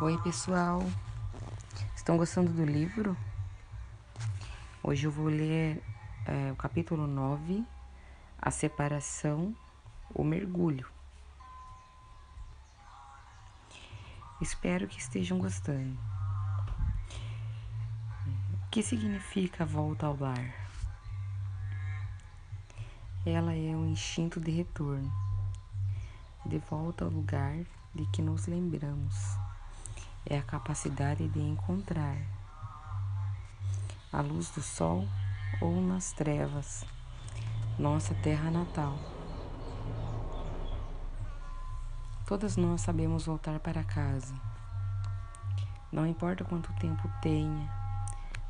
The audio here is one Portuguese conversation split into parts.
Oi, pessoal. Estão gostando do livro? Hoje eu vou ler é, o capítulo 9, A Separação, o Mergulho. Espero que estejam gostando. O que significa volta ao lar? Ela é um instinto de retorno, de volta ao lugar de que nos lembramos é a capacidade de encontrar a luz do sol ou nas trevas, nossa terra natal. Todas nós sabemos voltar para casa. Não importa quanto tempo tenha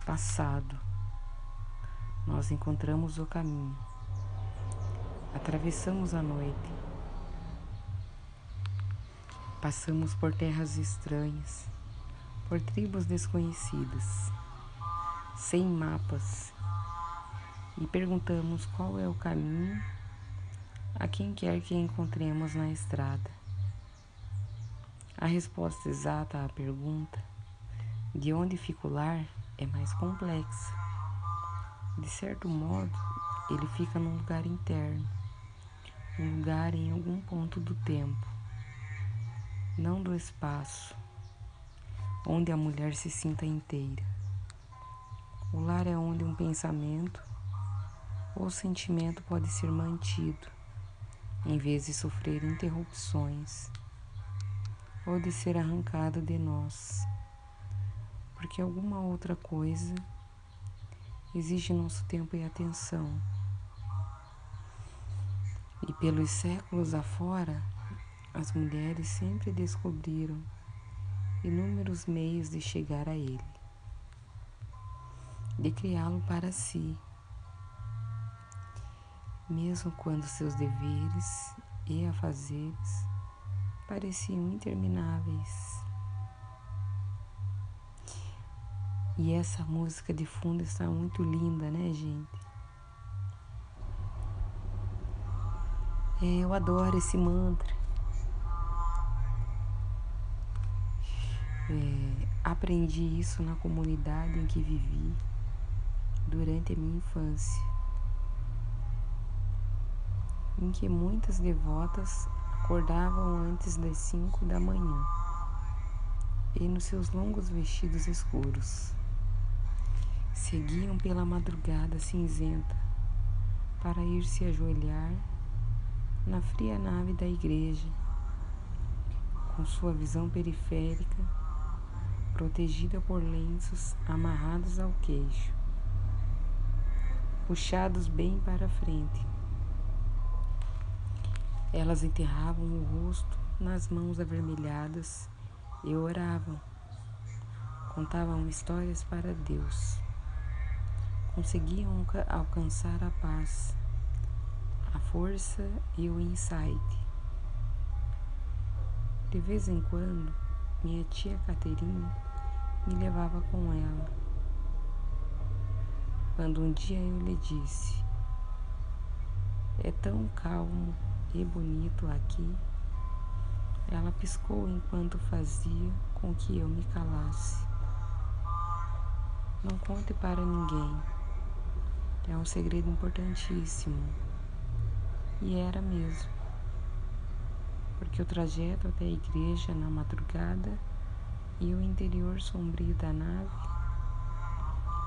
passado, nós encontramos o caminho. Atravessamos a noite Passamos por terras estranhas, por tribos desconhecidas, sem mapas, e perguntamos qual é o caminho a quem quer que encontremos na estrada. A resposta exata à pergunta de onde fica o lar é mais complexa. De certo modo, ele fica num lugar interno, um lugar em algum ponto do tempo não do espaço, onde a mulher se sinta inteira. O lar é onde um pensamento ou sentimento pode ser mantido, em vez de sofrer interrupções ou de ser arrancado de nós, porque alguma outra coisa exige nosso tempo e atenção. E pelos séculos afora, as mulheres sempre descobriram inúmeros meios de chegar a ele, de criá-lo para si, mesmo quando seus deveres e afazeres pareciam intermináveis. E essa música de fundo está muito linda, né, gente? É, eu adoro esse mantra. É, aprendi isso na comunidade em que vivi durante a minha infância, em que muitas devotas acordavam antes das cinco da manhã e nos seus longos vestidos escuros seguiam pela madrugada cinzenta para ir se ajoelhar na fria nave da igreja, com sua visão periférica protegida por lenços amarrados ao queixo, puxados bem para frente. Elas enterravam o rosto nas mãos avermelhadas e oravam. Contavam histórias para Deus. Conseguiam alcançar a paz, a força e o insight. De vez em quando, minha tia Caterina me levava com ela. Quando um dia eu lhe disse: É tão calmo e bonito aqui. Ela piscou enquanto fazia com que eu me calasse. Não conte para ninguém. É um segredo importantíssimo. E era mesmo. Porque o trajeto até a igreja na madrugada e o interior sombrio da nave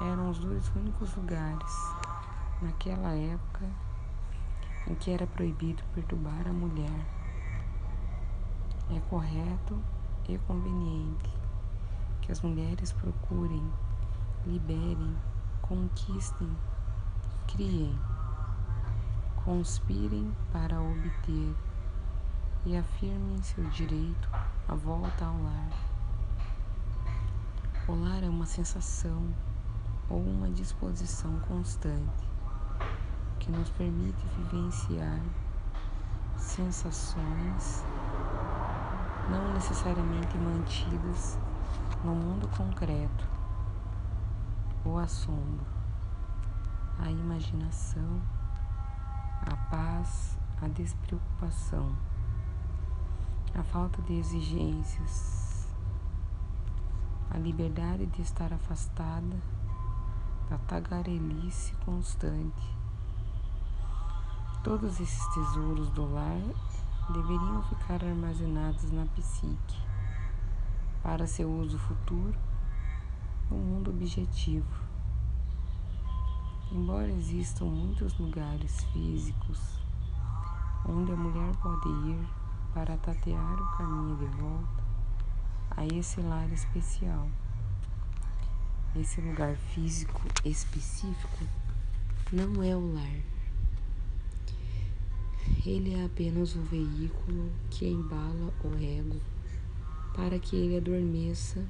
eram os dois únicos lugares naquela época em que era proibido perturbar a mulher. É correto e conveniente que as mulheres procurem, liberem, conquistem, criem, conspirem para obter e afirmem seu direito à volta ao lar. O lar é uma sensação ou uma disposição constante que nos permite vivenciar sensações não necessariamente mantidas no mundo concreto, o assombro, a imaginação, a paz, a despreocupação, a falta de exigências a liberdade de estar afastada da tagarelice constante. Todos esses tesouros do lar deveriam ficar armazenados na psique para seu uso futuro no mundo objetivo. Embora existam muitos lugares físicos onde a mulher pode ir para tatear o caminho de volta a esse lar especial. Esse lugar físico específico não é o lar. Ele é apenas o veículo que embala o ego para que ele adormeça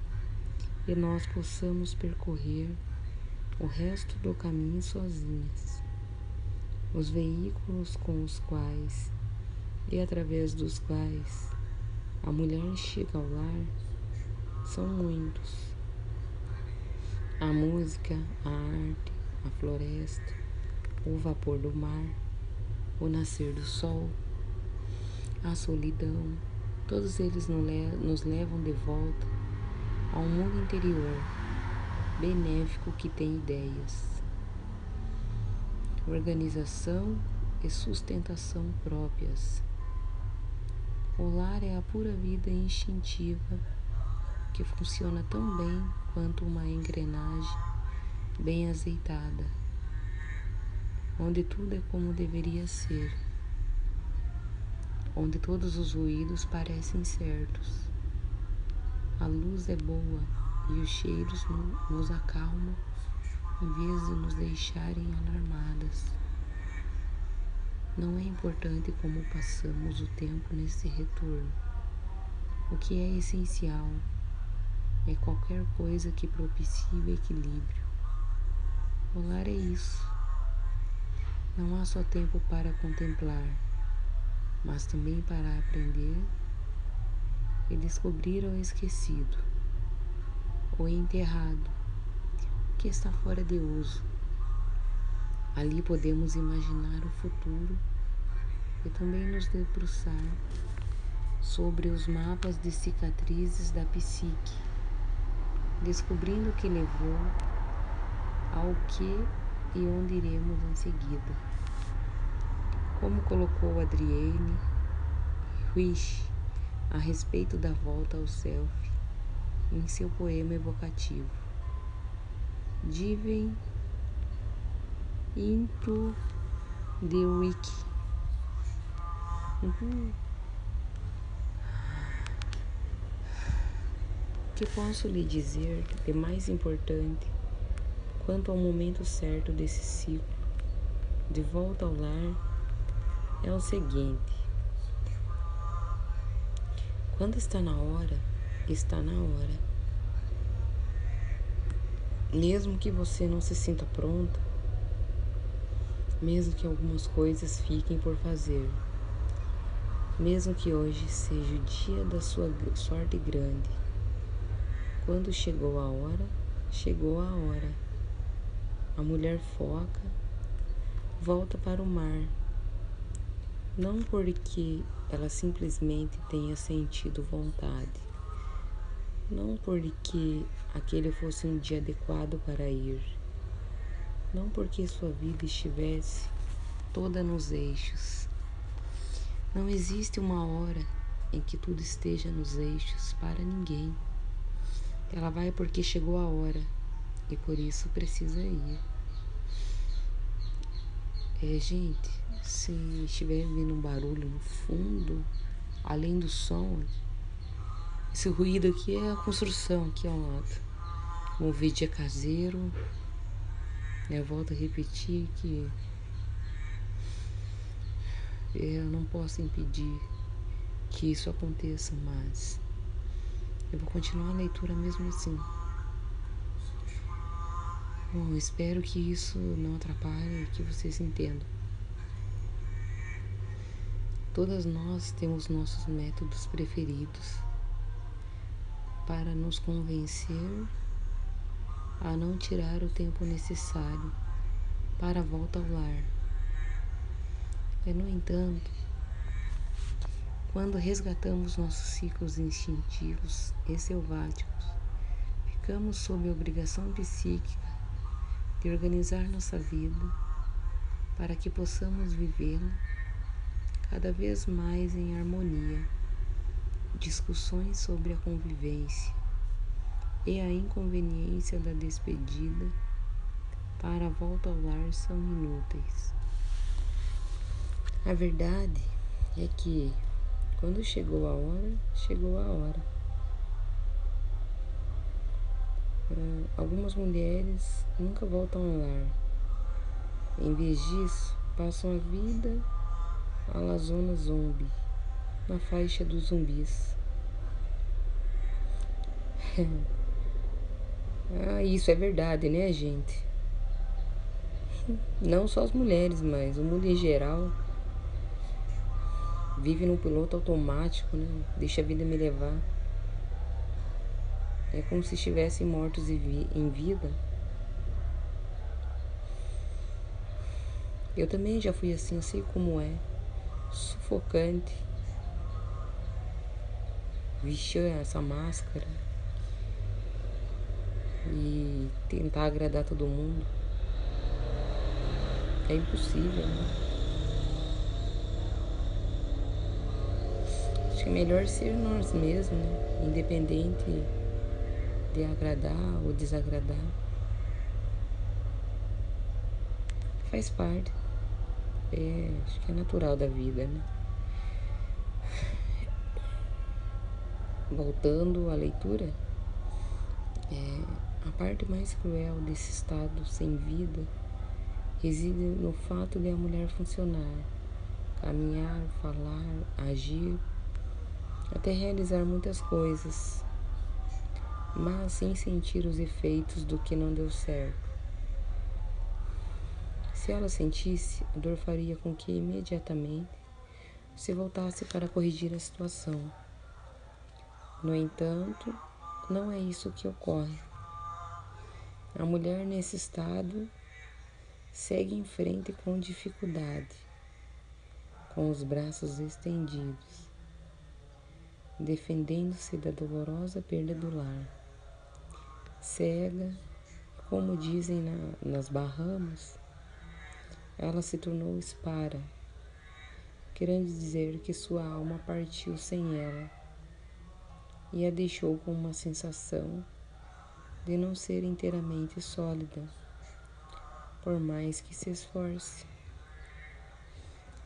e nós possamos percorrer o resto do caminho sozinhas. Os veículos com os quais e através dos quais a mulher chega ao lar são muitos. A música, a arte, a floresta, o vapor do mar, o nascer do sol, a solidão, todos eles nos levam de volta ao mundo interior benéfico que tem ideias, organização e sustentação próprias. O lar é a pura vida instintiva que funciona tão bem quanto uma engrenagem bem azeitada, onde tudo é como deveria ser, onde todos os ruídos parecem certos. A luz é boa e os cheiros nos acalmam em vez de nos deixarem alarmadas. Não é importante como passamos o tempo nesse retorno. O que é essencial é qualquer coisa que propicie o equilíbrio. O lar é isso. Não há só tempo para contemplar, mas também para aprender e descobrir o esquecido, o enterrado, que está fora de uso. Ali podemos imaginar o futuro e também nos debruçar sobre os mapas de cicatrizes da psique descobrindo o que levou ao que e onde iremos em seguida. Como colocou Adrienne Rich a respeito da volta ao self em seu poema evocativo. Divem into the wiki. Uhum. Que posso lhe dizer de mais importante quanto ao momento certo desse ciclo de volta ao lar é o seguinte: quando está na hora, está na hora. Mesmo que você não se sinta pronta, mesmo que algumas coisas fiquem por fazer, mesmo que hoje seja o dia da sua sorte grande, quando chegou a hora, chegou a hora. A mulher foca volta para o mar, não porque ela simplesmente tenha sentido vontade, não porque aquele fosse um dia adequado para ir, não porque sua vida estivesse toda nos eixos. Não existe uma hora em que tudo esteja nos eixos para ninguém. Ela vai porque chegou a hora e por isso precisa ir. É, gente, se estiver vindo um barulho no fundo, além do som, esse ruído aqui é a construção aqui ao lado. O vídeo é caseiro. Eu volto a repetir que eu não posso impedir que isso aconteça, mas eu vou continuar a leitura mesmo assim. Bom, espero que isso não atrapalhe e que vocês entendam. Todas nós temos nossos métodos preferidos para nos convencer a não tirar o tempo necessário para a volta ao lar. E, no entanto, quando resgatamos nossos ciclos instintivos e selváticos, ficamos sob a obrigação psíquica de organizar nossa vida para que possamos vivê-la cada vez mais em harmonia. Discussões sobre a convivência e a inconveniência da despedida para a volta ao lar são inúteis. A verdade é que quando chegou a hora, chegou a hora. Algumas mulheres nunca voltam ao lar. Em vez disso, passam a vida à la zona zombie, na faixa dos zumbis. ah, isso é verdade, né, gente? Não só as mulheres, mas o mundo em geral vive num piloto automático, né? Deixa a vida me levar. É como se estivessem mortos em vida. Eu também já fui assim, eu sei como é. Sufocante. Vestir essa máscara. E tentar agradar todo mundo. É impossível, né? Acho que é melhor ser nós mesmos, né? independente de agradar ou desagradar. Faz parte. É, acho que é natural da vida, né? Voltando à leitura, é, a parte mais cruel desse estado sem vida reside no fato de a mulher funcionar, caminhar, falar, agir, até realizar muitas coisas, mas sem sentir os efeitos do que não deu certo. Se ela sentisse, a dor faria com que imediatamente se voltasse para corrigir a situação. No entanto, não é isso que ocorre. A mulher nesse estado segue em frente com dificuldade, com os braços estendidos, defendendo-se da dolorosa perda do lar. Cega, como dizem na, nas Bahamas, ela se tornou espara, querendo dizer que sua alma partiu sem ela e a deixou com uma sensação de não ser inteiramente sólida por mais que se esforce.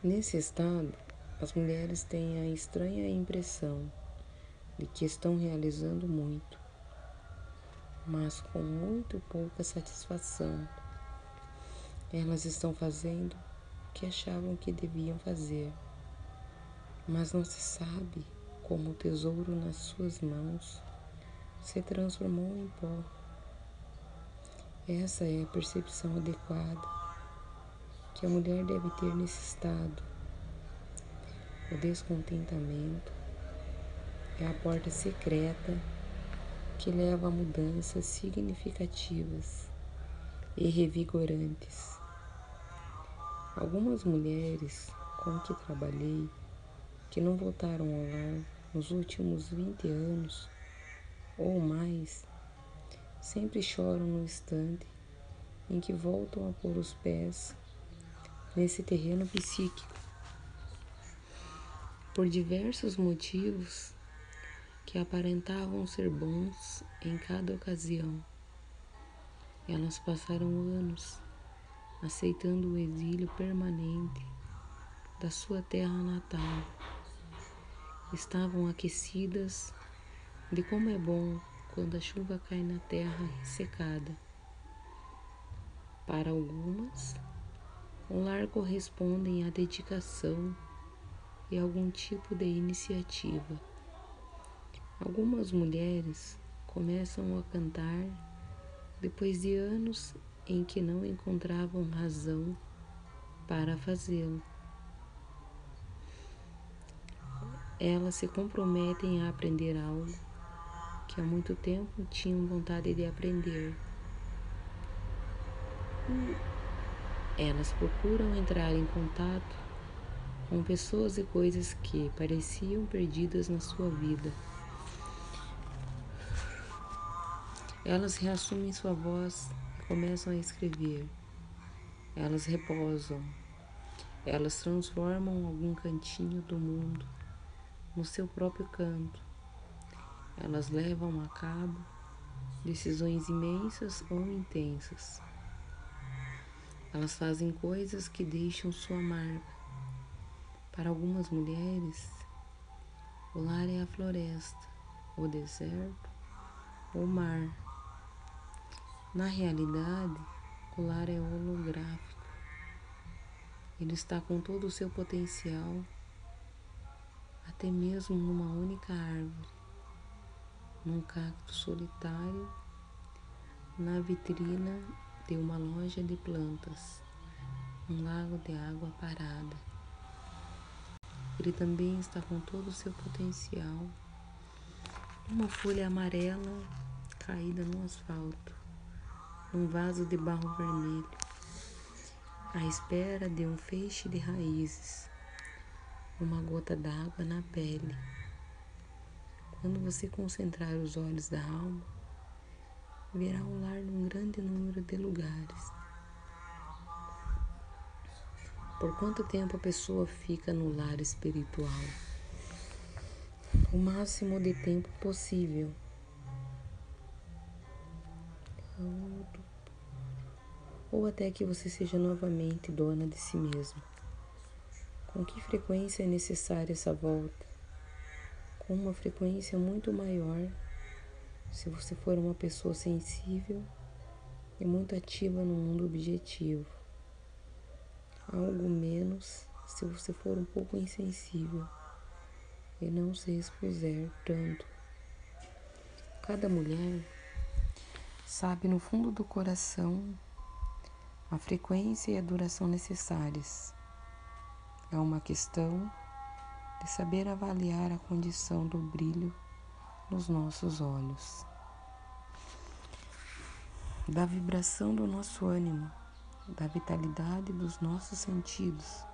Nesse estado, as mulheres têm a estranha impressão de que estão realizando muito, mas com muito pouca satisfação. Elas estão fazendo o que achavam que deviam fazer, mas não se sabe como o tesouro nas suas mãos se transformou em pó. Essa é a percepção adequada que a mulher deve ter nesse estado. O descontentamento é a porta secreta que leva a mudanças significativas e revigorantes. Algumas mulheres com que trabalhei que não voltaram ao lar nos últimos 20 anos ou mais sempre choram no instante em que voltam a pôr os pés nesse terreno psíquico. Por diversos motivos que aparentavam ser bons em cada ocasião, elas passaram anos aceitando o exílio permanente da sua terra natal. Estavam aquecidas de como é bom quando a chuva cai na terra ressecada. Para algumas, um lar correspondem à dedicação e algum tipo de iniciativa. Algumas mulheres começam a cantar depois de anos em que não encontravam razão para fazê-lo. Elas se comprometem a aprender algo que há muito tempo tinham vontade de aprender. Elas procuram entrar em contato com pessoas e coisas que pareciam perdidas na sua vida. Elas reassumem sua voz e começam a escrever. Elas reposam. Elas transformam algum cantinho do mundo no seu próprio canto. Elas levam a cabo decisões imensas ou intensas. Elas fazem coisas que deixam sua marca. Para algumas mulheres, o lar é a floresta, o deserto, o mar. Na realidade, o lar é holográfico. Ele está com todo o seu potencial, até mesmo numa única árvore, num cacto solitário, na vitrina de uma loja de plantas, um lago de água parada. Ele também está com todo o seu potencial. Uma folha amarela caída no asfalto, num vaso de barro vermelho, à espera de um feixe de raízes, uma gota d'água na pele. Quando você concentrar os olhos da alma, verá o lar num grande número de lugares. Por quanto tempo a pessoa fica no lar espiritual? O máximo de tempo possível. Ou até que você seja novamente dona de si mesmo. Com que frequência é necessária essa volta? Com uma frequência muito maior se você for uma pessoa sensível e muito ativa no mundo objetivo algo menos se você for um pouco insensível e não se expuser tanto. Cada mulher sabe no fundo do coração a frequência e a duração necessárias. É uma questão de saber avaliar a condição do brilho nos nossos olhos, da vibração do nosso ânimo da vitalidade dos nossos sentidos.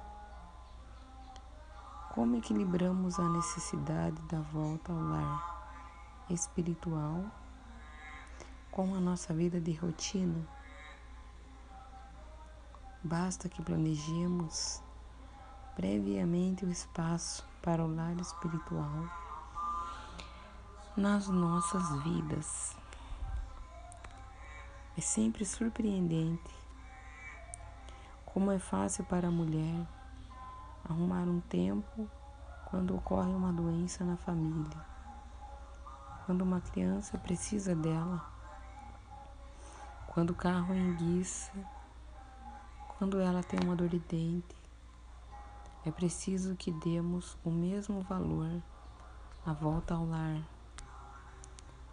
Como equilibramos a necessidade da volta ao lar espiritual com a nossa vida de rotina? Basta que planejemos previamente o espaço para o lar espiritual nas nossas vidas. É sempre surpreendente como é fácil para a mulher arrumar um tempo quando ocorre uma doença na família, quando uma criança precisa dela, quando o carro enguiça, quando ela tem uma dor de dente. É preciso que demos o mesmo valor à volta ao lar.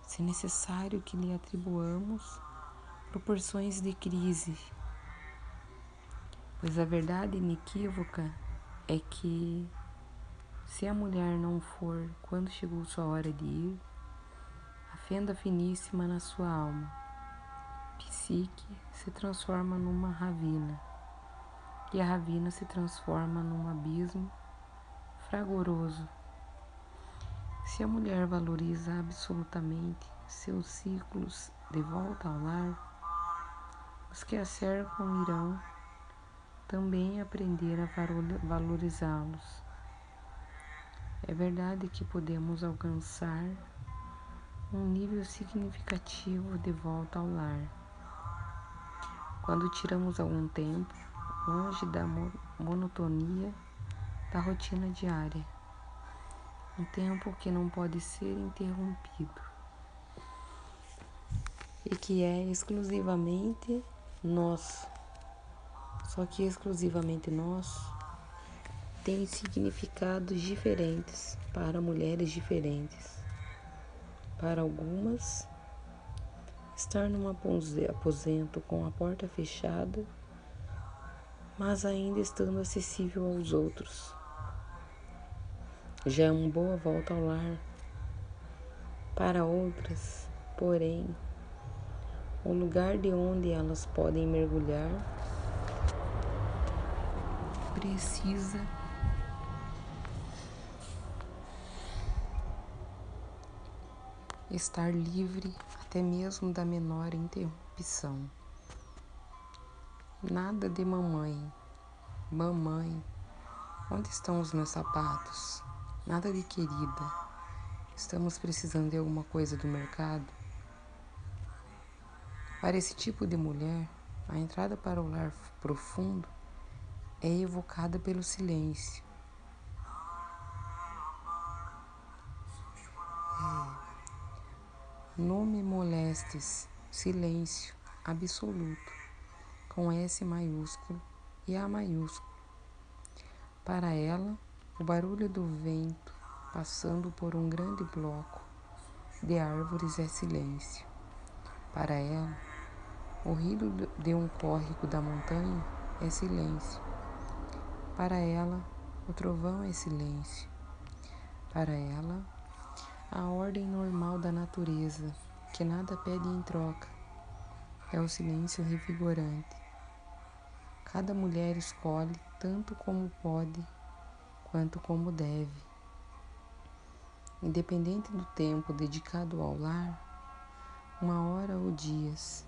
Se necessário que lhe atribuamos proporções de crise Pois a verdade inequívoca é que se a mulher não for quando chegou sua hora de ir, a fenda finíssima na sua alma, psique, se transforma numa ravina, e a ravina se transforma num abismo fragoroso. Se a mulher valoriza absolutamente seus ciclos de volta ao lar, os que a cercam irão também aprender a valorizá-los. É verdade que podemos alcançar um nível significativo de volta ao lar. Quando tiramos algum tempo longe da monotonia da rotina diária, um tempo que não pode ser interrompido. E que é exclusivamente nosso só que exclusivamente nosso, tem significados diferentes para mulheres diferentes. Para algumas, estar num aposento com a porta fechada, mas ainda estando acessível aos outros. Já é uma boa volta ao lar. Para outras, porém, o lugar de onde elas podem mergulhar precisa estar livre até mesmo da menor interrupção. Nada de mamãe, mamãe, onde estão os meus sapatos? Nada de querida, estamos precisando de alguma coisa do mercado? Para esse tipo de mulher, a entrada para o lar profundo é evocada pelo silêncio. É. Não me molestes, silêncio absoluto, com S maiúsculo e A maiúsculo. Para ela, o barulho do vento passando por um grande bloco de árvores é silêncio. Para ela, o ruído de um córrego da montanha é silêncio. Para ela, o trovão é silêncio. Para ela, a ordem normal da natureza, que nada pede em troca, é o silêncio revigorante. Cada mulher escolhe tanto como pode, quanto como deve. Independente do tempo dedicado ao lar, uma hora ou dias,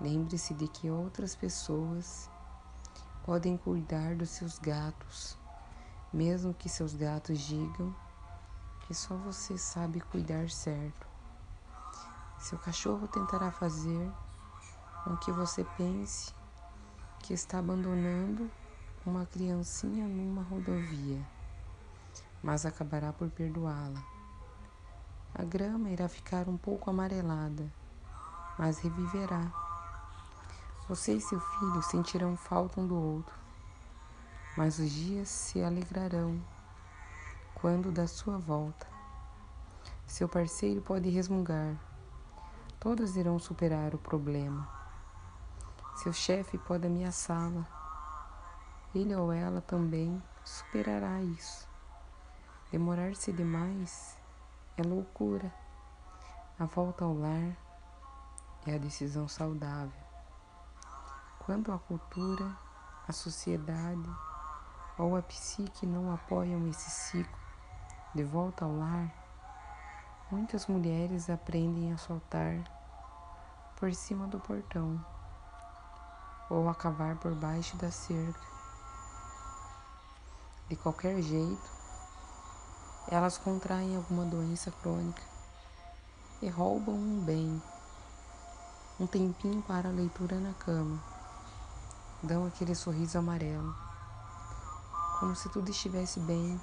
Lembre-se de que outras pessoas podem cuidar dos seus gatos, mesmo que seus gatos digam que só você sabe cuidar certo. Seu cachorro tentará fazer com que você pense que está abandonando uma criancinha numa rodovia, mas acabará por perdoá-la. A grama irá ficar um pouco amarelada, mas reviverá você e seu filho sentirão falta um do outro, mas os dias se alegrarão quando da sua volta. Seu parceiro pode resmungar, todos irão superar o problema. Seu chefe pode ameaçá-la, ele ou ela também superará isso. Demorar-se demais é loucura. A volta ao lar é a decisão saudável. Quando a cultura, a sociedade ou a psique não apoiam esse ciclo de volta ao lar, muitas mulheres aprendem a soltar por cima do portão ou a cavar por baixo da cerca. De qualquer jeito, elas contraem alguma doença crônica e roubam um bem, um tempinho para a leitura na cama dão aquele sorriso amarelo, como se tudo estivesse bem,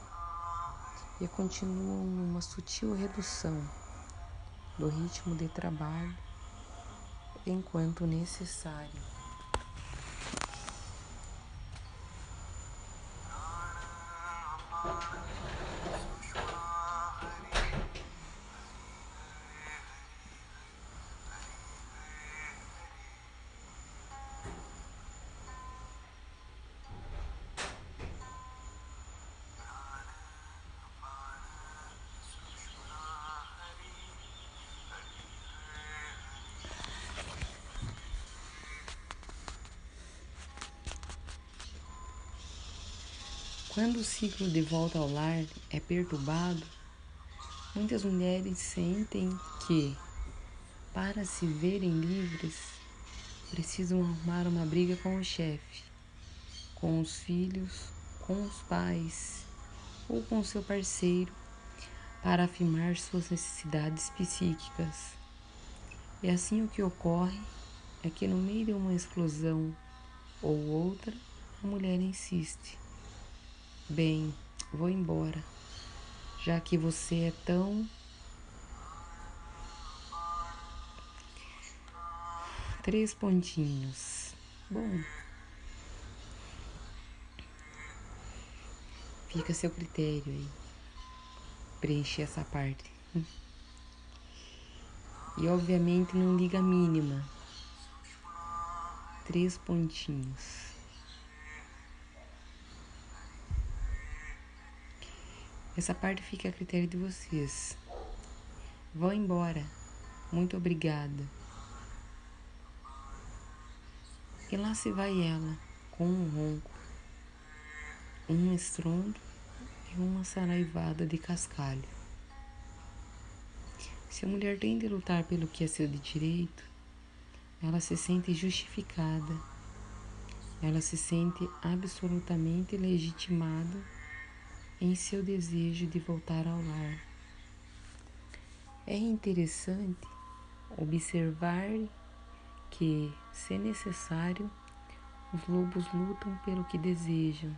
e continuam numa sutil redução do ritmo de trabalho enquanto necessário. Quando o ciclo de volta ao lar é perturbado, muitas mulheres sentem que, para se verem livres, precisam arrumar uma briga com o chefe, com os filhos, com os pais ou com seu parceiro para afirmar suas necessidades psíquicas. E assim o que ocorre é que no meio de uma explosão ou outra, a mulher insiste Bem, vou embora, já que você é tão. Três pontinhos. Bom, fica a seu critério aí. Preencher essa parte. E obviamente não liga a mínima. Três pontinhos. Essa parte fica a critério de vocês. Vão embora. Muito obrigada. E lá se vai ela, com um ronco, um estrondo e uma saraivada de cascalho. Se a mulher tem de lutar pelo que é seu de direito, ela se sente justificada, ela se sente absolutamente legitimada em seu desejo de voltar ao lar. É interessante observar que, se necessário, os lobos lutam pelo que desejam,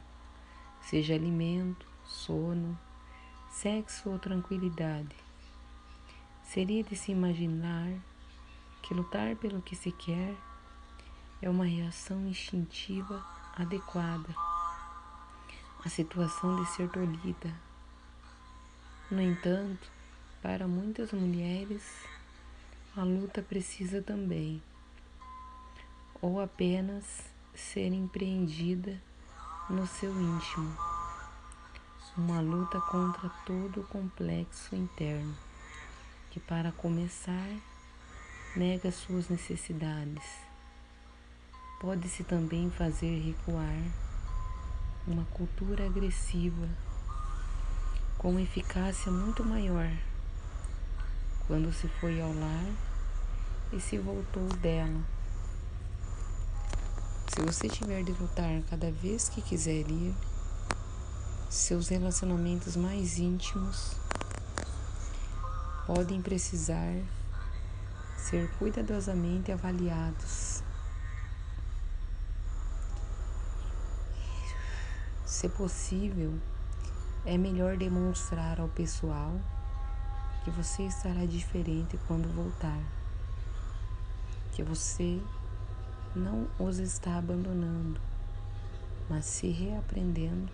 seja alimento, sono, sexo ou tranquilidade. Seria de se imaginar que lutar pelo que se quer é uma reação instintiva adequada à situação de ser tolhida. No entanto, para muitas mulheres, a luta precisa também, ou apenas ser empreendida no seu íntimo, uma luta contra todo o complexo interno, que para começar nega suas necessidades. Pode-se também fazer recuar uma cultura agressiva com eficácia muito maior quando se foi ao lar e se voltou dela. Se você tiver de lutar cada vez que quiser ir, seus relacionamentos mais íntimos podem precisar ser cuidadosamente avaliados. Se possível, é melhor demonstrar ao pessoal que você estará diferente quando voltar, que você não os está abandonando, mas se reaprendendo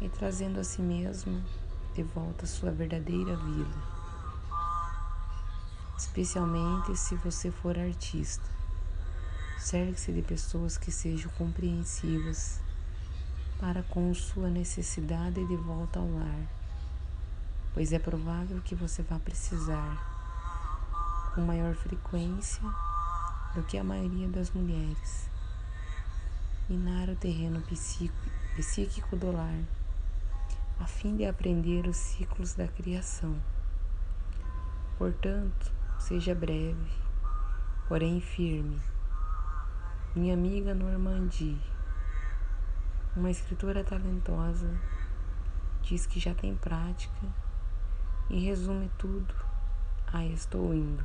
e trazendo a si mesmo de volta sua verdadeira vida especialmente se você for artista. Cerque-se de pessoas que sejam compreensivas para com sua necessidade de volta ao lar, pois é provável que você vá precisar com maior frequência do que a maioria das mulheres minar o terreno psíquico do lar, a fim de aprender os ciclos da criação. Portanto, Seja breve, porém firme. Minha amiga Normandie, uma escritora talentosa, diz que já tem prática e resume tudo a estou indo.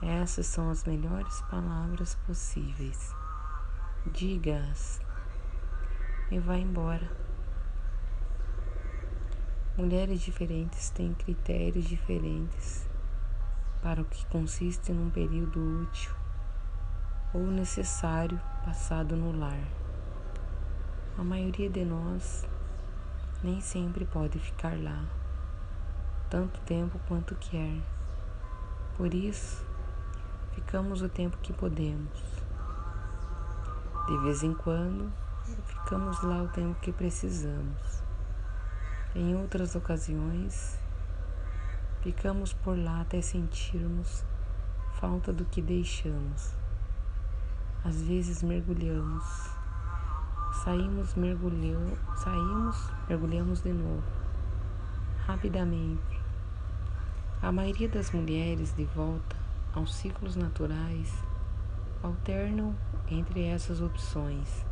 Essas são as melhores palavras possíveis. Diga-as e vá embora. Mulheres diferentes têm critérios diferentes para o que consiste num período útil ou necessário passado no lar. A maioria de nós nem sempre pode ficar lá tanto tempo quanto quer. Por isso, ficamos o tempo que podemos. De vez em quando, ficamos lá o tempo que precisamos. Em outras ocasiões, Ficamos por lá até sentirmos falta do que deixamos. Às vezes mergulhamos, saímos, mergulhamos, saímos, mergulhamos de novo, rapidamente. A maioria das mulheres de volta aos ciclos naturais alternam entre essas opções,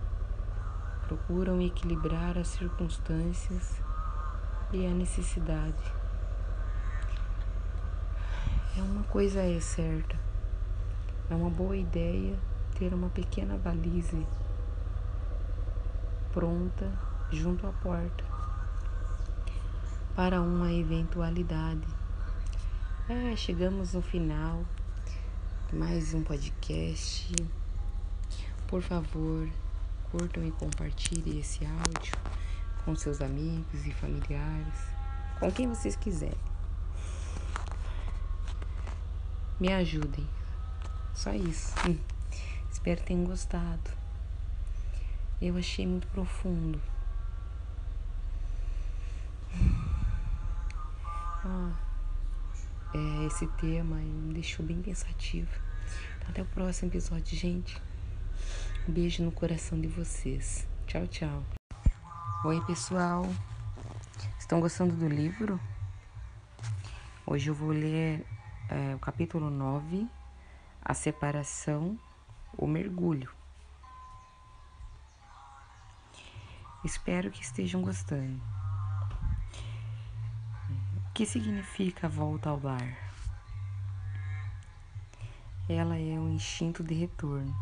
procuram equilibrar as circunstâncias e a necessidade. É uma coisa é certa. É uma boa ideia ter uma pequena valise pronta junto à porta para uma eventualidade. É, chegamos no final mais um podcast. Por favor, curtam e compartilhem esse áudio com seus amigos e familiares, com quem vocês quiserem. Me ajudem. Só isso. Hum. Espero que tenham gostado. Eu achei muito profundo. Ah, é, esse tema me deixou bem pensativo. Então, até o próximo episódio, gente. Um beijo no coração de vocês. Tchau, tchau. Oi, pessoal. Estão gostando do livro? Hoje eu vou ler é, o capítulo 9, a separação, o mergulho. Espero que estejam gostando. O que significa volta ao lar? Ela é um instinto de retorno,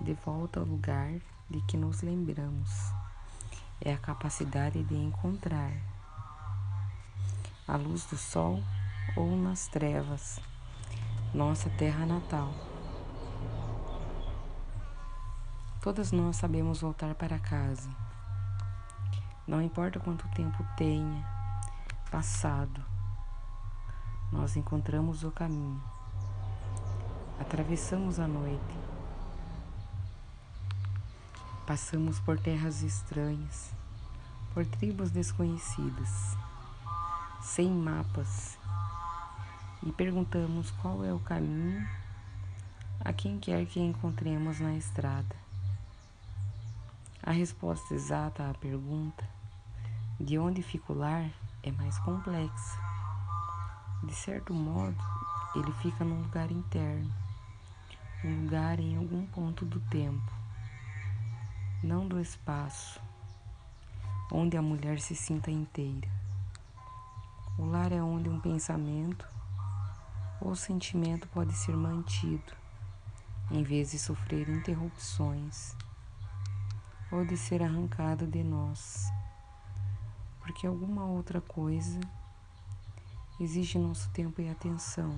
de volta ao lugar de que nos lembramos. É a capacidade de encontrar a luz do sol ou nas trevas, nossa terra natal. Todas nós sabemos voltar para casa. Não importa quanto tempo tenha passado, nós encontramos o caminho. Atravessamos a noite. Passamos por terras estranhas, por tribos desconhecidas, sem mapas, e perguntamos qual é o caminho a quem quer que encontremos na estrada. A resposta exata à pergunta de onde fica o lar é mais complexa. De certo modo, ele fica num lugar interno um lugar em algum ponto do tempo, não do espaço, onde a mulher se sinta inteira. O lar é onde um pensamento ou sentimento pode ser mantido, em vez de sofrer interrupções ou de ser arrancado de nós, porque alguma outra coisa exige nosso tempo e atenção.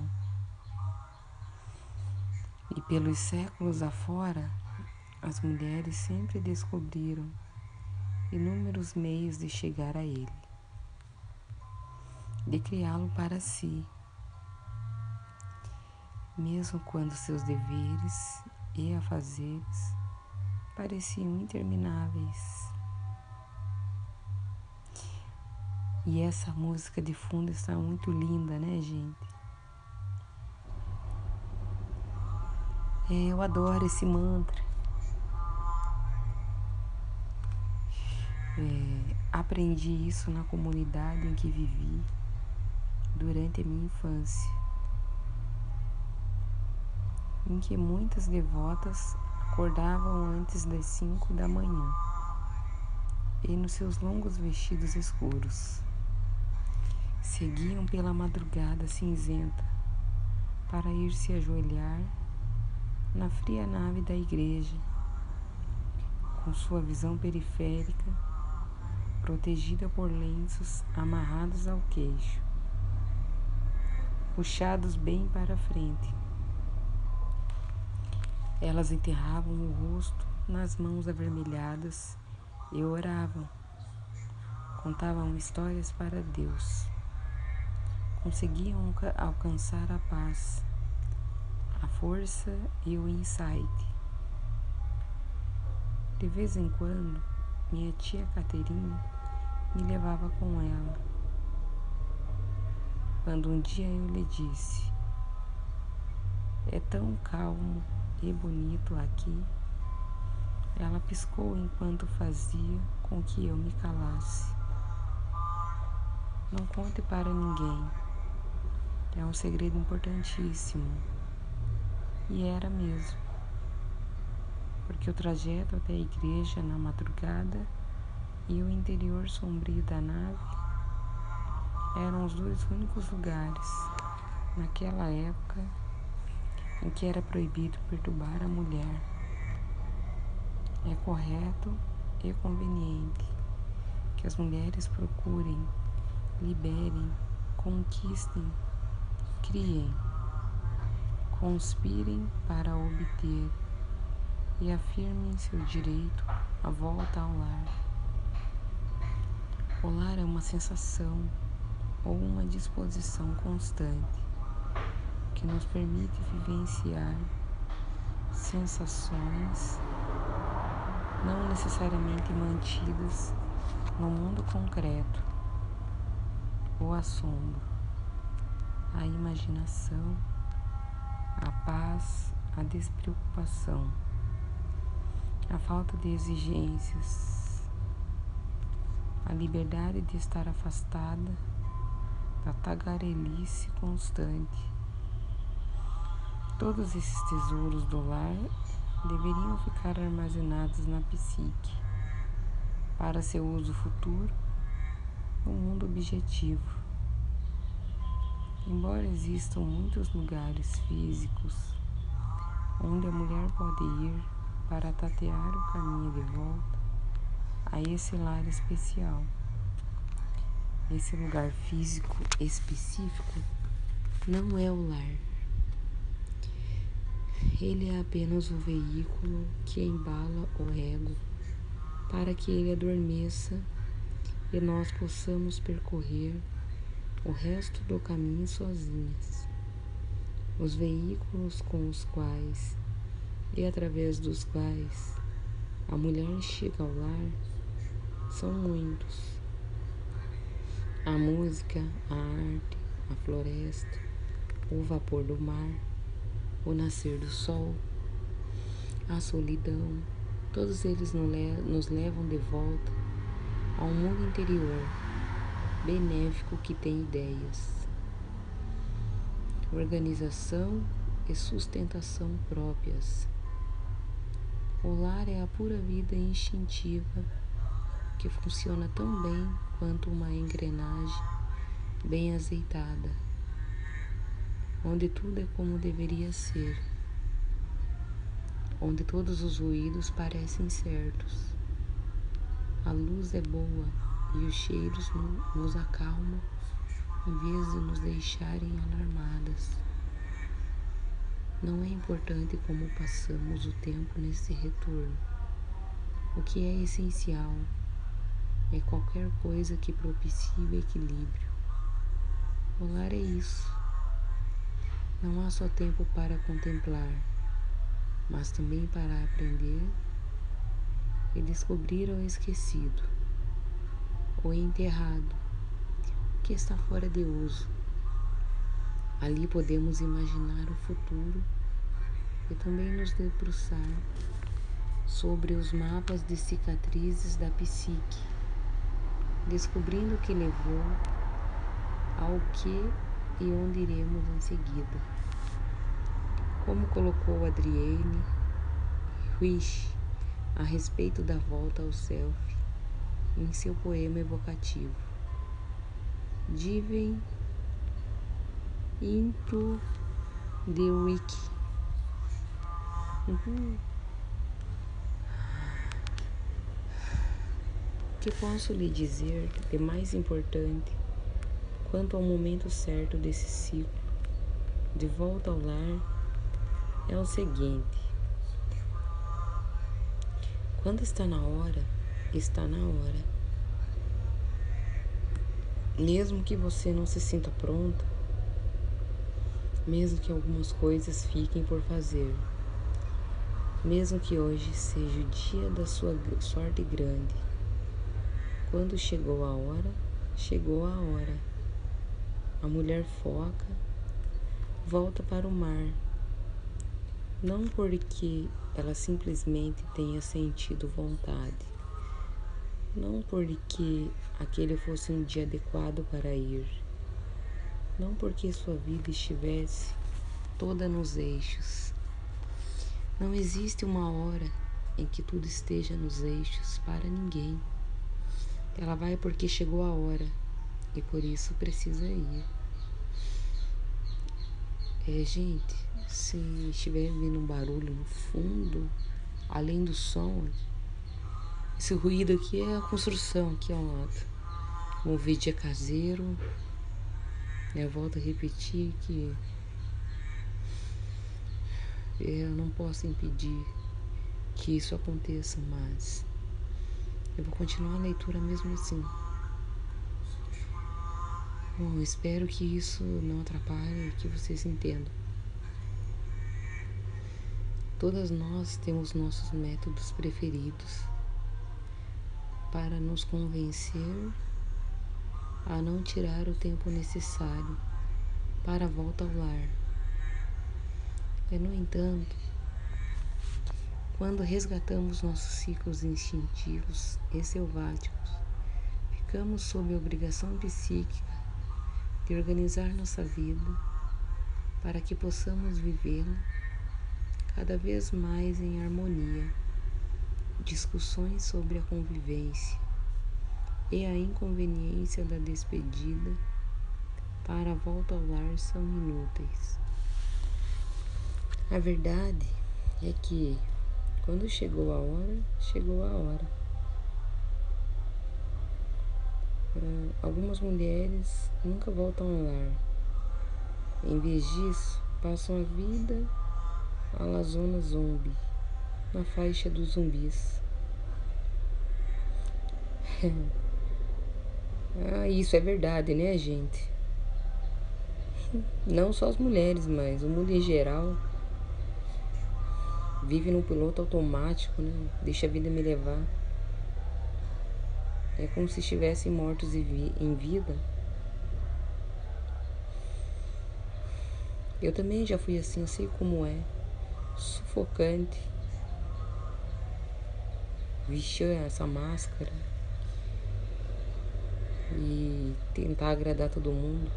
E pelos séculos afora, as mulheres sempre descobriram inúmeros meios de chegar a ele, de criá-lo para si, mesmo quando seus deveres e afazeres pareciam intermináveis. E essa música de fundo está muito linda, né, gente? É, eu adoro esse mantra. É, aprendi isso na comunidade em que vivi durante a minha infância, em que muitas devotas acordavam antes das cinco da manhã e nos seus longos vestidos escuros seguiam pela madrugada cinzenta para ir se ajoelhar na fria nave da igreja, com sua visão periférica protegida por lenços amarrados ao queixo, puxados bem para frente. Elas enterravam o rosto nas mãos avermelhadas e oravam. Contavam histórias para Deus. Conseguiam alcançar a paz a força e o insight. De vez em quando, minha tia Caterine me levava com ela. Quando um dia eu lhe disse: É tão calmo e bonito aqui. Ela piscou enquanto fazia com que eu me calasse. Não conte para ninguém. É um segredo importantíssimo. E era mesmo. Porque o trajeto até a igreja na madrugada e o interior sombrio da nave eram os dois únicos lugares naquela época em que era proibido perturbar a mulher. É correto e conveniente que as mulheres procurem, liberem, conquistem, criem conspirem para obter e afirmem seu direito à volta ao lar. O lar é uma sensação ou uma disposição constante que nos permite vivenciar sensações não necessariamente mantidas no mundo concreto, o assombro, a imaginação a paz, a despreocupação, a falta de exigências, a liberdade de estar afastada da tagarelice constante. Todos esses tesouros do lar deveriam ficar armazenados na psique para seu uso futuro no mundo objetivo. Embora existam muitos lugares físicos onde a mulher pode ir para tatear o caminho de volta a esse lar especial. Esse lugar físico específico não é o lar. Ele é apenas o veículo que embala o ego para que ele adormeça e nós possamos percorrer o resto do caminho sozinhas. Os veículos com os quais e através dos quais a mulher chega ao lar são muitos. A música, a arte, a floresta, o vapor do mar, o nascer do sol, a solidão, todos eles nos levam de volta a um mundo interior benéfico que tem ideias, organização e sustentação próprias. O lar é a pura vida instintiva que funciona tão bem quanto uma engrenagem bem azeitada, onde tudo é como deveria ser, onde todos os ruídos parecem certos. A luz é boa e os cheiros nos acalmam em vez de nos deixarem alarmadas. Não é importante como passamos o tempo nesse retorno. O que é essencial é qualquer coisa que propicie o equilíbrio. O lar é isso. Não há só tempo para contemplar, mas também para aprender e descobrir o esquecido, o enterrado, que está fora de uso. Ali podemos imaginar o futuro e também nos debruçar sobre os mapas de cicatrizes da psique descobrindo o que levou ao que e onde iremos em seguida. Como colocou Adrienne Rich a respeito da volta ao self em seu poema evocativo. Divem into the wiki. Uhum. que posso lhe dizer de mais importante quanto ao momento certo desse ciclo de volta ao lar é o seguinte: quando está na hora, está na hora. Mesmo que você não se sinta pronta, mesmo que algumas coisas fiquem por fazer, mesmo que hoje seja o dia da sua sorte grande, quando chegou a hora, chegou a hora. A mulher foca volta para o mar, não porque ela simplesmente tenha sentido vontade, não porque aquele fosse um dia adequado para ir, não porque sua vida estivesse toda nos eixos. Não existe uma hora em que tudo esteja nos eixos para ninguém. Ela vai porque chegou a hora e por isso precisa ir. É, gente, se estiver vindo um barulho no fundo, além do som, esse ruído aqui é a construção aqui ao lado. O vídeo é caseiro. Eu volto a repetir que eu não posso impedir que isso aconteça, mas eu vou continuar a leitura mesmo assim. Bom, espero que isso não atrapalhe e que vocês entendam. Todas nós temos nossos métodos preferidos para nos convencer a não tirar o tempo necessário para a volta ao lar. E, no entanto, quando resgatamos nossos ciclos instintivos e selváticos, ficamos sob obrigação psíquica de organizar nossa vida para que possamos vivê-la cada vez mais em harmonia. Discussões sobre a convivência e a inconveniência da despedida para a volta ao lar são inúteis. A verdade é que quando chegou a hora, chegou a hora. Algumas mulheres nunca voltam ao lar. Em vez disso, passam a vida à la zona zombie, na faixa dos zumbis. ah, isso é verdade, né, gente? Não só as mulheres, mas o mundo em geral vive no piloto automático, né? Deixa a vida me levar. É como se estivessem mortos em vida. Eu também já fui assim, eu sei como é. Sufocante. Vestir essa máscara. E tentar agradar todo mundo.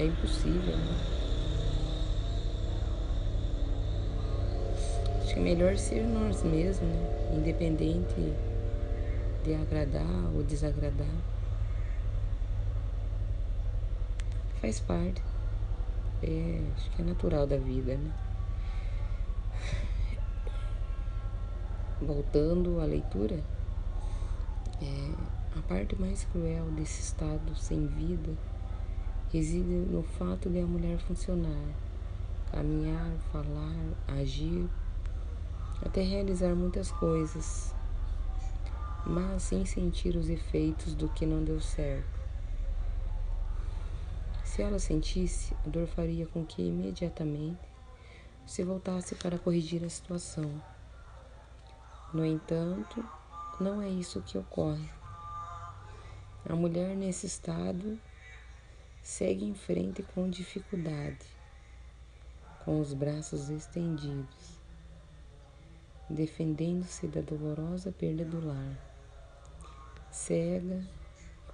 É impossível, né? é melhor ser nós mesmos, né? independente de agradar ou desagradar. Faz parte. É, acho que é natural da vida, né? Voltando à leitura, é, a parte mais cruel desse estado sem vida reside no fato de a mulher funcionar, caminhar, falar, agir até realizar muitas coisas, mas sem sentir os efeitos do que não deu certo. Se ela sentisse, a dor faria com que imediatamente se voltasse para corrigir a situação. No entanto, não é isso que ocorre. A mulher nesse estado segue em frente com dificuldade, com os braços estendidos defendendo-se da dolorosa perda do lar. Cega,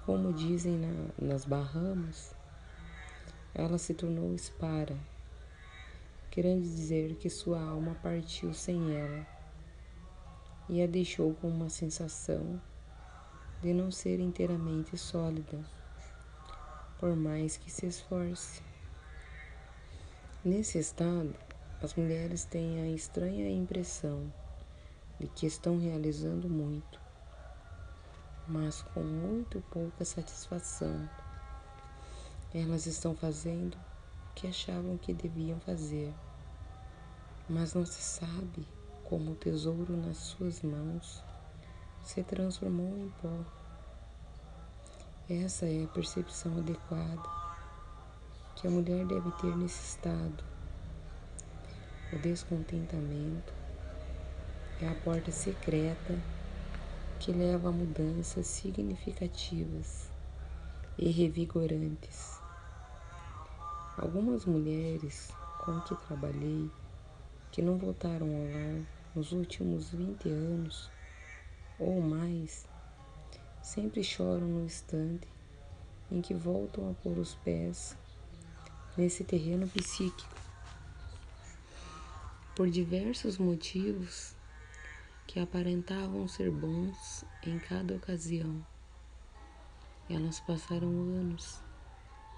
como dizem na, nas Bahamas, ela se tornou espara, querendo dizer que sua alma partiu sem ela e a deixou com uma sensação de não ser inteiramente sólida, por mais que se esforce. Nesse estado, as mulheres têm a estranha impressão de que estão realizando muito, mas com muito pouca satisfação. Elas estão fazendo o que achavam que deviam fazer, mas não se sabe como o tesouro nas suas mãos se transformou em pó. Essa é a percepção adequada que a mulher deve ter nesse estado. O descontentamento é a porta secreta que leva a mudanças significativas e revigorantes. Algumas mulheres com que trabalhei que não voltaram ao lar nos últimos 20 anos ou mais sempre choram no instante em que voltam a pôr os pés nesse terreno psíquico. Por diversos motivos, que aparentavam ser bons em cada ocasião. Elas passaram anos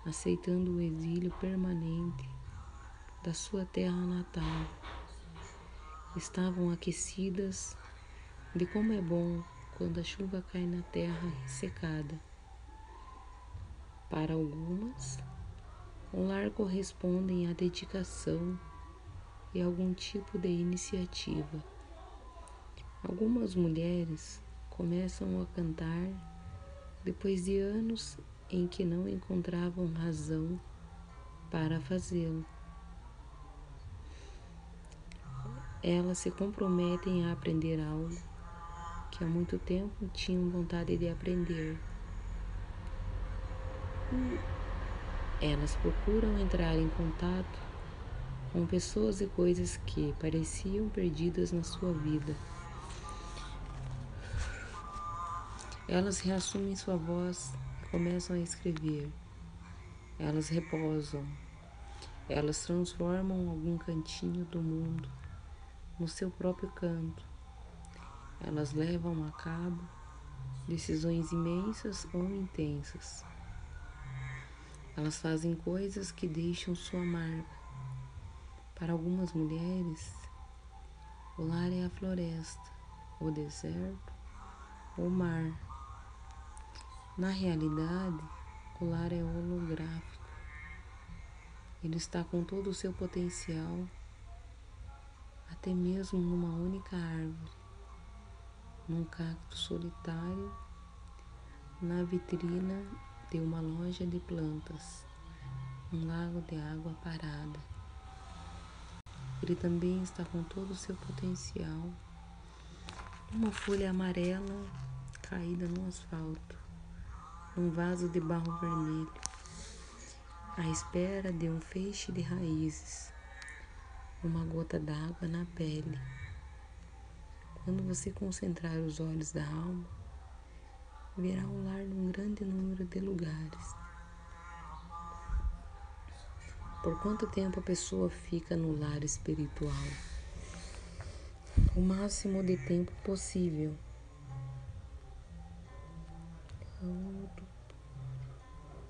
aceitando o exílio permanente da sua terra natal. Estavam aquecidas de como é bom quando a chuva cai na terra secada. Para algumas, o lar correspondem à dedicação e algum tipo de iniciativa. Algumas mulheres começam a cantar depois de anos em que não encontravam razão para fazê-lo. Elas se comprometem a aprender algo que há muito tempo tinham vontade de aprender. Elas procuram entrar em contato com pessoas e coisas que pareciam perdidas na sua vida. Elas reassumem sua voz e começam a escrever, elas reposam, elas transformam algum cantinho do mundo no seu próprio canto, elas levam a cabo decisões imensas ou intensas. Elas fazem coisas que deixam sua marca. Para algumas mulheres, o lar é a floresta, o deserto, o mar. Na realidade, o lar é holográfico. Ele está com todo o seu potencial, até mesmo numa única árvore num cacto solitário na vitrina de uma loja de plantas, um lago de água parada. Ele também está com todo o seu potencial. Uma folha amarela caída no asfalto, num vaso de barro vermelho, à espera de um feixe de raízes, uma gota d'água na pele. Quando você concentrar os olhos da alma, verá um lar num grande número de lugares. Por quanto tempo a pessoa fica no lar espiritual? O máximo de tempo possível.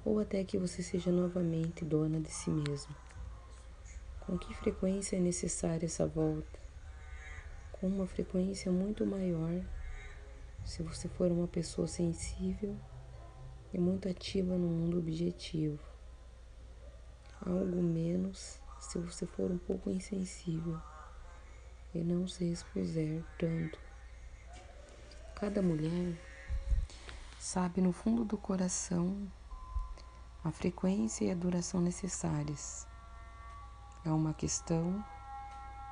Ou até que você seja novamente dona de si mesmo. Com que frequência é necessária essa volta? com uma frequência muito maior se você for uma pessoa sensível e muito ativa no mundo objetivo. Algo menos se você for um pouco insensível e não se expuser tanto. Cada mulher sabe no fundo do coração a frequência e a duração necessárias. É uma questão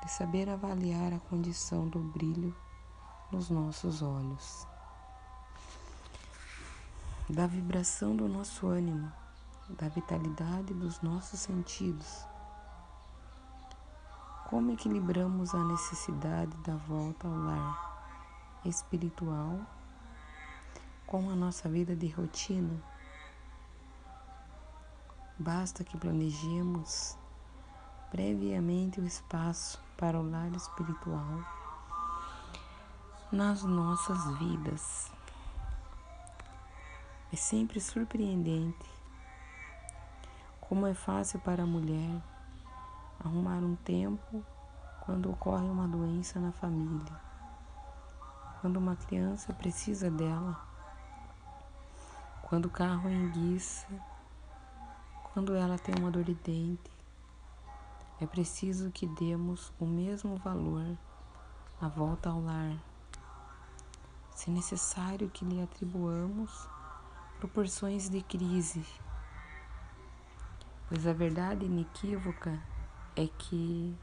de saber avaliar a condição do brilho nos nossos olhos, da vibração do nosso ânimo, da vitalidade dos nossos sentidos. Como equilibramos a necessidade da volta ao lar espiritual com a nossa vida de rotina? Basta que planejemos previamente o espaço para o lar espiritual nas nossas vidas. É sempre surpreendente como é fácil para a mulher arrumar um tempo quando ocorre uma doença na família, quando uma criança precisa dela, quando o carro enguiça, quando ela tem uma dor de dente, é preciso que demos o mesmo valor à volta ao lar. Se necessário que lhe atribuamos proporções de crise, pois a verdade inequívoca é que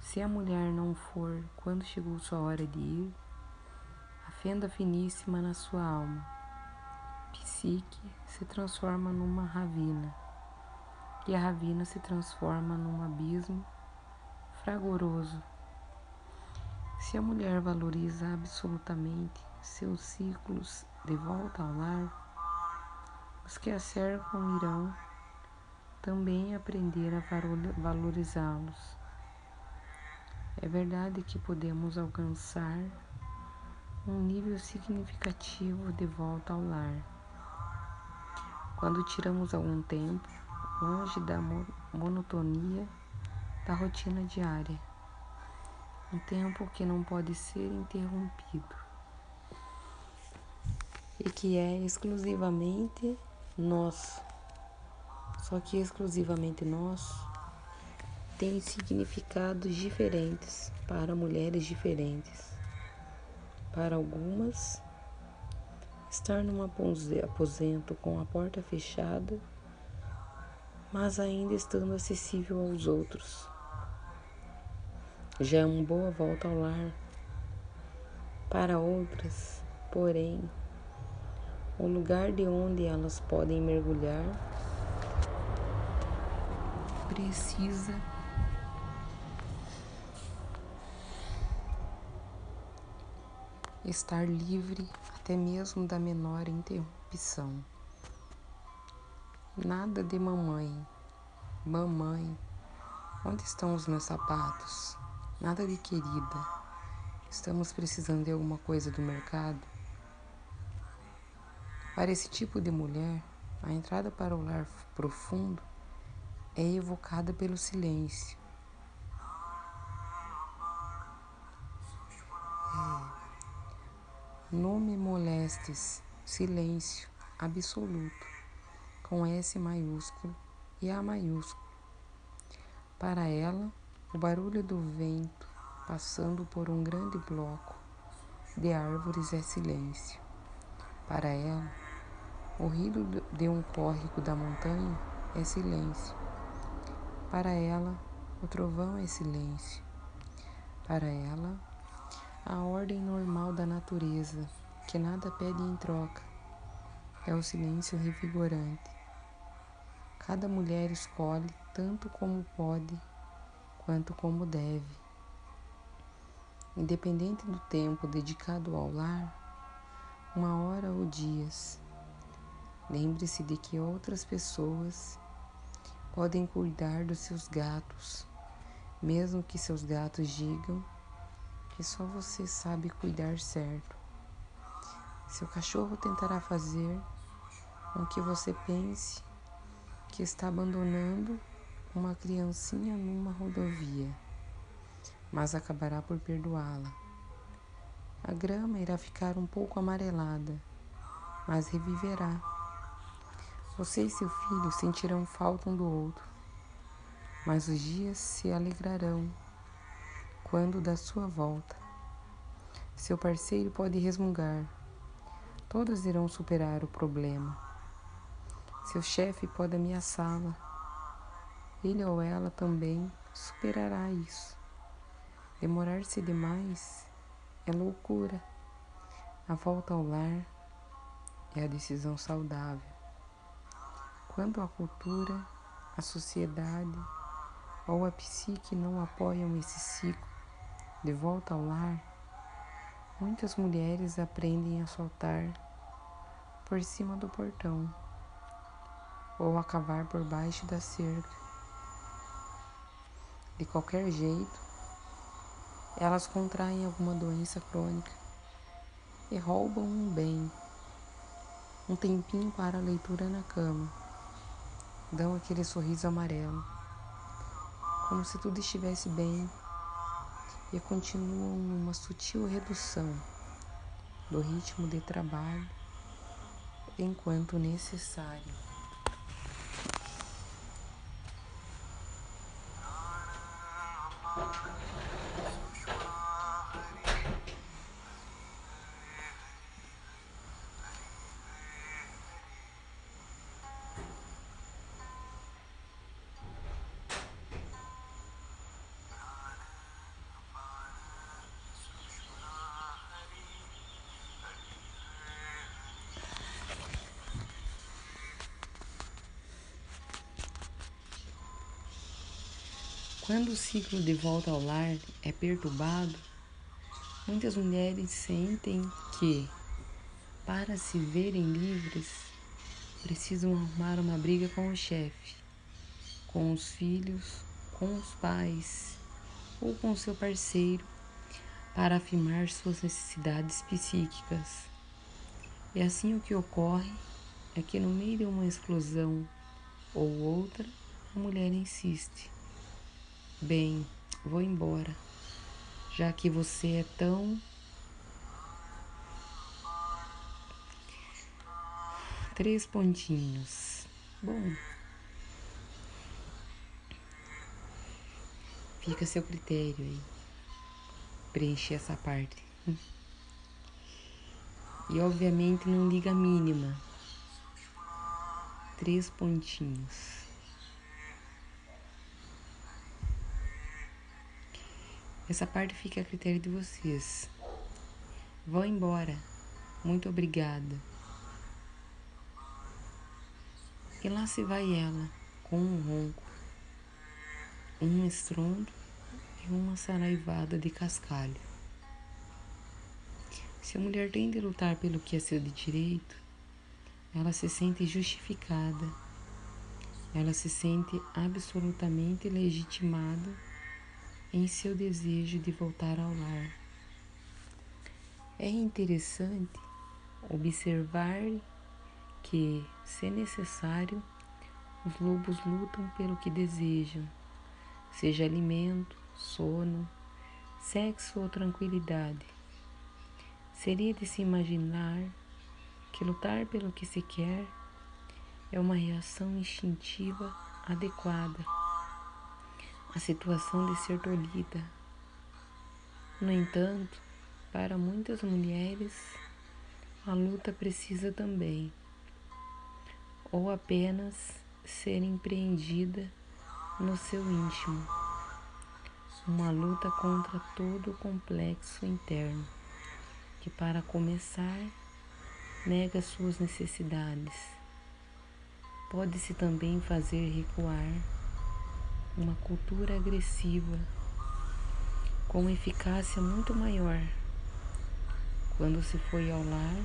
se a mulher não for quando chegou sua hora de ir, a fenda finíssima na sua alma, psique, se transforma numa ravina e a ravina se transforma num abismo fragoroso. Se a mulher valoriza absolutamente seus ciclos de volta ao lar, os que a cercam irão também aprender a valorizá-los. É verdade que podemos alcançar um nível significativo de volta ao lar. Quando tiramos algum tempo longe da monotonia da rotina diária. Um tempo que não pode ser interrompido e que é exclusivamente nosso. Só que exclusivamente nosso tem significados diferentes para mulheres diferentes. Para algumas, estar num aposento com a porta fechada mas ainda estando acessível aos outros. Já é uma boa volta ao lar. Para outras, porém, o lugar de onde elas podem mergulhar precisa estar livre até mesmo da menor interrupção. Nada de mamãe. Mamãe, onde estão os meus sapatos? Nada de querida. Estamos precisando de alguma coisa do mercado? Para esse tipo de mulher, a entrada para o lar profundo é evocada pelo silêncio. É. Não me molestes, silêncio absoluto, com S maiúsculo e A maiúsculo. Para ela, o barulho do vento passando por um grande bloco de árvores é silêncio. Para ela, o ruído de um córrego da montanha é silêncio. Para ela, o trovão é silêncio. Para ela, a ordem normal da natureza, que nada pede em troca, é o silêncio revigorante. Cada mulher escolhe tanto como pode, quanto como deve. Independente do tempo dedicado ao lar, uma hora ou dias, Lembre-se de que outras pessoas podem cuidar dos seus gatos, mesmo que seus gatos digam que só você sabe cuidar certo. Seu cachorro tentará fazer com que você pense que está abandonando uma criancinha numa rodovia, mas acabará por perdoá-la. A grama irá ficar um pouco amarelada, mas reviverá você e seu filho sentirão falta um do outro, mas os dias se alegrarão quando da sua volta. Seu parceiro pode resmungar, todos irão superar o problema. Seu chefe pode ameaçá-la, ele ou ela também superará isso. Demorar-se demais é loucura. A volta ao lar é a decisão saudável. Quando a cultura, a sociedade ou a psique não apoiam esse ciclo de volta ao lar, muitas mulheres aprendem a soltar por cima do portão ou a cavar por baixo da cerca. De qualquer jeito, elas contraem alguma doença crônica e roubam um bem, um tempinho para a leitura na cama dão aquele sorriso amarelo, como se tudo estivesse bem, e continuam numa sutil redução do ritmo de trabalho enquanto necessário. Quando o ciclo de volta ao lar é perturbado, muitas mulheres sentem que, para se verem livres, precisam arrumar uma briga com o chefe, com os filhos, com os pais ou com seu parceiro para afirmar suas necessidades psíquicas. E assim o que ocorre é que no meio de uma explosão ou outra, a mulher insiste Bem, vou embora, já que você é tão. Três pontinhos. Bom, fica a seu critério aí. Preencher essa parte. E obviamente não liga a mínima. Três pontinhos. Essa parte fica a critério de vocês. Vão embora. Muito obrigada. E lá se vai ela, com um ronco, um estrondo e uma saraivada de cascalho. Se a mulher tem de lutar pelo que é seu de direito, ela se sente justificada ela se sente absolutamente legitimada em seu desejo de voltar ao lar. É interessante observar que, se necessário, os lobos lutam pelo que desejam, seja alimento, sono, sexo ou tranquilidade. Seria de se imaginar que lutar pelo que se quer é uma reação instintiva adequada à situação de ser tolhida. No entanto, para muitas mulheres, a luta precisa também, ou apenas ser empreendida no seu íntimo, uma luta contra todo o complexo interno, que para começar nega suas necessidades. Pode-se também fazer recuar uma cultura agressiva com eficácia muito maior quando se foi ao lar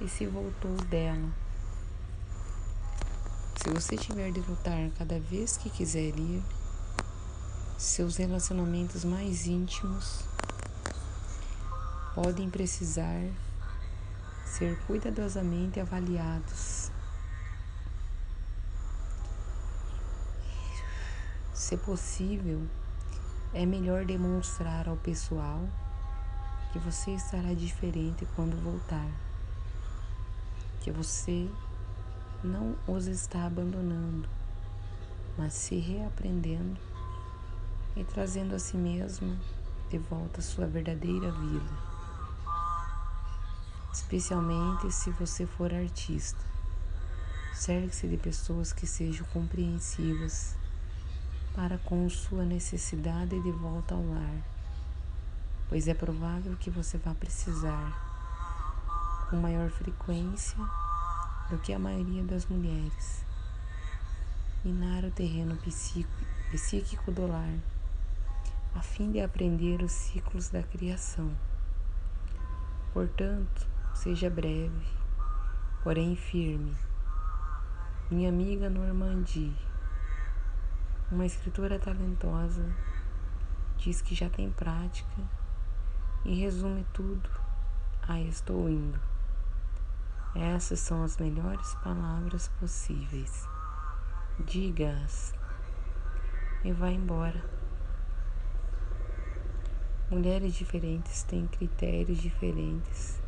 e se voltou dela. Se você tiver de lutar cada vez que quiser ir, seus relacionamentos mais íntimos podem precisar ser cuidadosamente avaliados. Se possível, é melhor demonstrar ao pessoal que você estará diferente quando voltar, que você não os está abandonando, mas se reaprendendo e trazendo a si mesmo de volta sua verdadeira vida especialmente se você for artista. Cerque-se de pessoas que sejam compreensivas para com sua necessidade de volta ao lar, pois é provável que você vá precisar com maior frequência do que a maioria das mulheres minar o terreno psíquico do lar, a fim de aprender os ciclos da criação. Portanto, Seja breve, porém firme. Minha amiga Normandie, uma escritora talentosa, diz que já tem prática e resume tudo a estou indo. Essas são as melhores palavras possíveis. Diga-as e vá embora. Mulheres diferentes têm critérios diferentes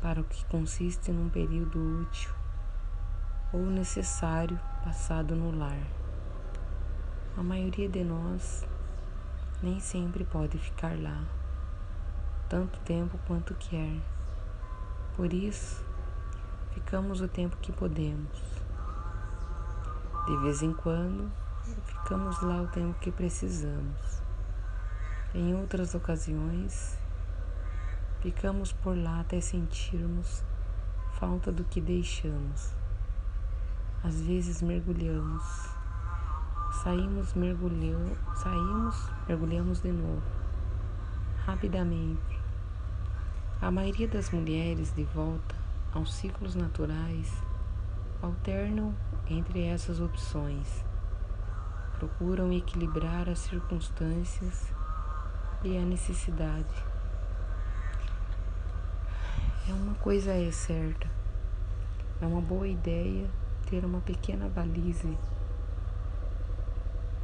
para o que consiste num período útil ou necessário passado no lar. A maioria de nós nem sempre pode ficar lá tanto tempo quanto quer. Por isso, ficamos o tempo que podemos. De vez em quando, ficamos lá o tempo que precisamos. Em outras ocasiões, Ficamos por lá até sentirmos falta do que deixamos. Às vezes mergulhamos, saímos, mergulhamos, saímos, mergulhamos de novo, rapidamente. A maioria das mulheres de volta aos ciclos naturais alternam entre essas opções, procuram equilibrar as circunstâncias e a necessidade é uma coisa é certa. É uma boa ideia ter uma pequena valise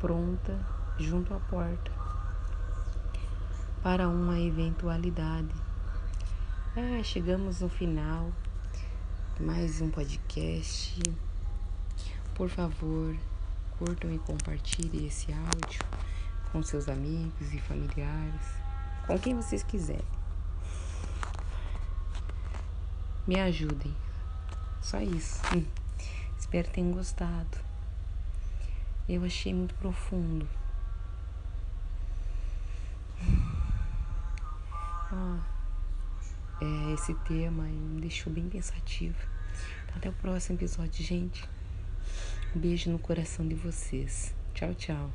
pronta junto à porta para uma eventualidade. É, chegamos no final mais um podcast. Por favor, curtam e compartilhem esse áudio com seus amigos e familiares, com quem vocês quiserem. Me ajudem. Só isso. Hum. Espero que tenham gostado. Eu achei muito profundo. Ah, é, esse tema me deixou bem pensativo. Até o próximo episódio, gente. Um beijo no coração de vocês. Tchau, tchau.